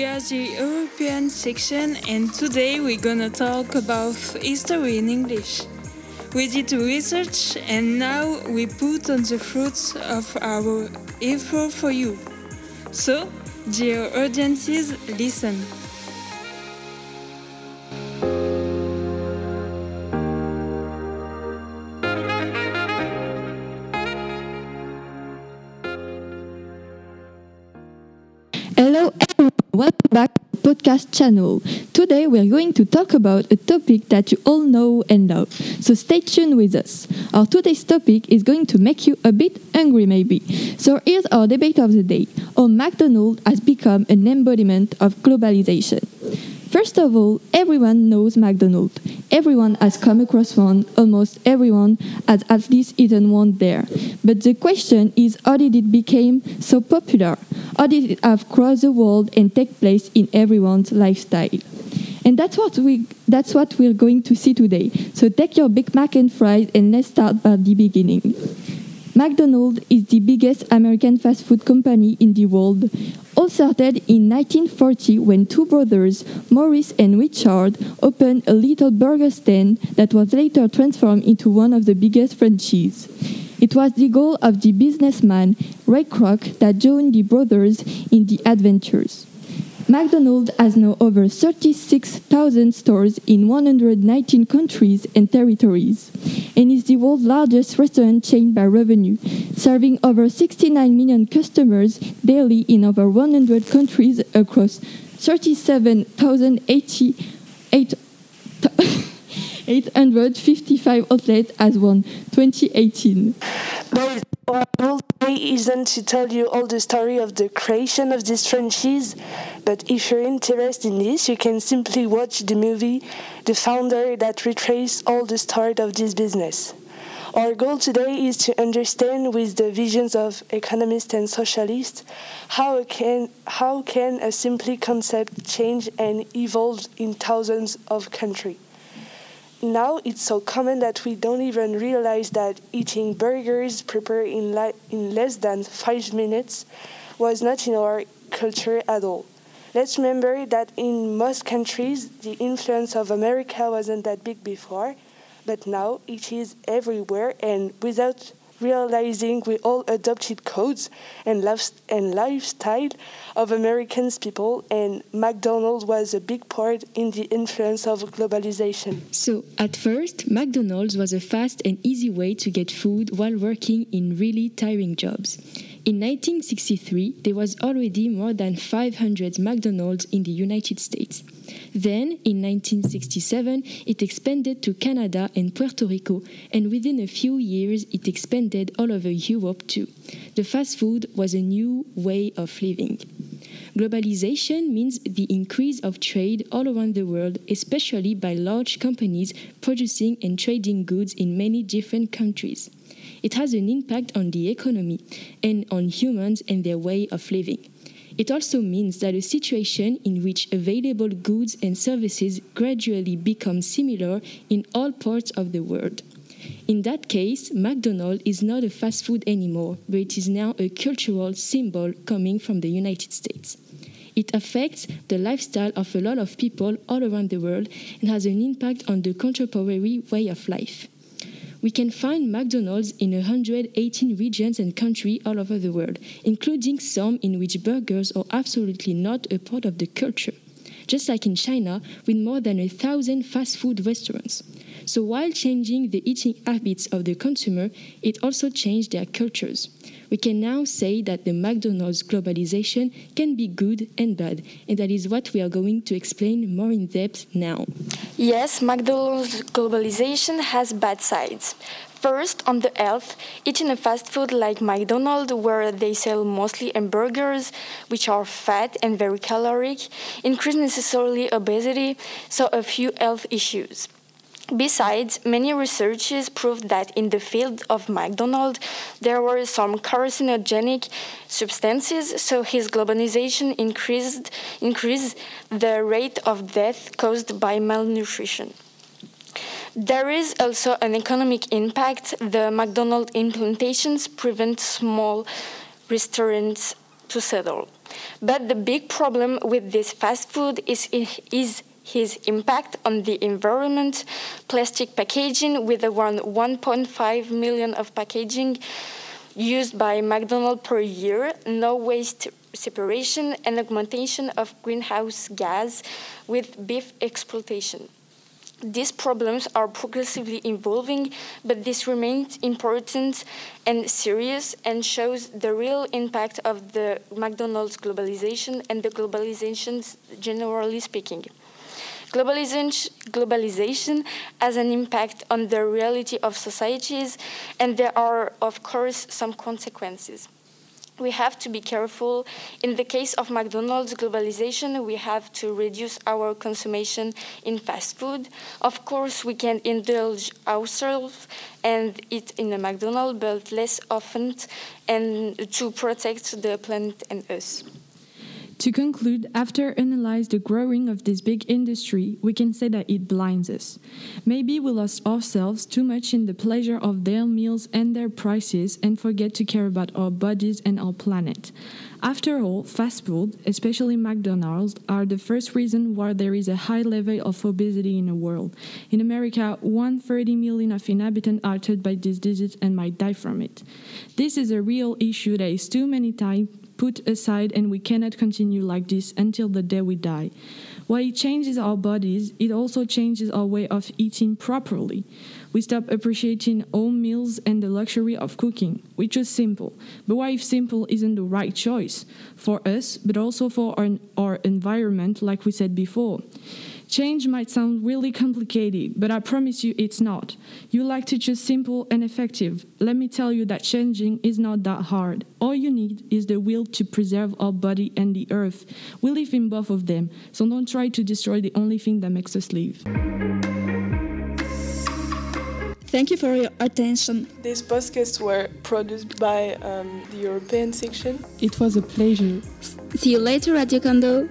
We are the European section, and today we're gonna talk about history in English. We did research, and now we put on the fruits of our effort for you. So, dear audiences, listen. Hello welcome back to podcast channel. Today we are going to talk about a topic that you all know and love. So stay tuned with us. Our today's topic is going to make you a bit hungry maybe. So here's our debate of the day. How McDonald's has become an embodiment of globalization. First of all, everyone knows McDonald's. Everyone has come across one, almost everyone has at least eaten one there. But the question is how did it become so popular? Have crossed the world and take place in everyone's lifestyle? And that's what we that's what we're going to see today. So take your Big Mac and fries and let's start by the beginning. McDonald's is the biggest American fast food company in the world. All started in 1940 when two brothers, Maurice and Richard, opened a little burger stand that was later transformed into one of the biggest franchises. It was the goal of the businessman Ray Kroc that joined the brothers in the adventures. McDonald's has now over 36,000 stores in 119 countries and territories, and is the world's largest restaurant chain by revenue, serving over 69 million customers daily in over 100 countries across 37,855 outlets as one 2018. But our goal today isn't to tell you all the story of the creation of this franchise, but if you're interested in this, you can simply watch the movie The Founder that retraces all the start of this business. Our goal today is to understand with the visions of economists and socialists how can how can a simple concept change and evolve in thousands of countries. Now it's so common that we don't even realize that eating burgers prepared in, li- in less than five minutes was not in our culture at all. Let's remember that in most countries, the influence of America wasn't that big before, but now it is everywhere, and without realizing we all adopted codes and, life- and lifestyle of Americans people, and McDonald's was a big part in the influence of globalization. So, at first, McDonald's was a fast and easy way to get food while working in really tiring jobs. In 1963, there was already more than 500 McDonald's in the United States. Then, in 1967, it expanded to Canada and Puerto Rico, and within a few years, it expanded all over Europe too. The fast food was a new way of living. Globalization means the increase of trade all around the world, especially by large companies producing and trading goods in many different countries. It has an impact on the economy and on humans and their way of living. It also means that a situation in which available goods and services gradually become similar in all parts of the world. In that case, McDonald's is not a fast food anymore, but it is now a cultural symbol coming from the United States. It affects the lifestyle of a lot of people all around the world and has an impact on the contemporary way of life. We can find McDonald's in 118 regions and countries all over the world, including some in which burgers are absolutely not a part of the culture, just like in China, with more than a thousand fast food restaurants. So while changing the eating habits of the consumer, it also changed their cultures. We can now say that the McDonald's globalization can be good and bad, and that is what we are going to explain more in depth now. Yes, McDonald's globalization has bad sides. First, on the health, eating a fast food like McDonald's, where they sell mostly hamburgers, which are fat and very caloric, increase necessarily obesity, so a few health issues. Besides, many researches proved that in the field of McDonald, there were some carcinogenic substances, so his globalization increased, increased the rate of death caused by malnutrition. There is also an economic impact. The McDonald implementations prevent small restaurants to settle. But the big problem with this fast food is, is his impact on the environment, plastic packaging with around 1.5 million of packaging used by McDonald's per year, no waste separation, and augmentation of greenhouse gas with beef exploitation. These problems are progressively evolving, but this remains important and serious and shows the real impact of the McDonald's globalization and the globalization generally speaking. Globalization, globalization has an impact on the reality of societies, and there are, of course, some consequences we have to be careful. In the case of McDonald's globalization, we have to reduce our consumption in fast food. Of course, we can indulge ourselves and eat in a McDonald's, but less often, and to protect the planet and us. To conclude, after analyze the growing of this big industry, we can say that it blinds us. Maybe we lost ourselves too much in the pleasure of their meals and their prices and forget to care about our bodies and our planet. After all, fast food, especially McDonald's, are the first reason why there is a high level of obesity in the world. In America, 130 million of inhabitants are touched by this disease and might die from it. This is a real issue that is too many times put aside and we cannot continue like this until the day we die. While it changes our bodies, it also changes our way of eating properly. We stop appreciating home meals and the luxury of cooking. We choose simple. But why if simple isn't the right choice for us, but also for our, our environment, like we said before? Change might sound really complicated, but I promise you it's not. You like to choose simple and effective. Let me tell you that changing is not that hard. All you need is the will to preserve our body and the earth. We live in both of them, so don't try to destroy the only thing that makes us live. Thank you for your attention. These podcasts were produced by um, the European section. It was a pleasure. See you later, Radio Kondo.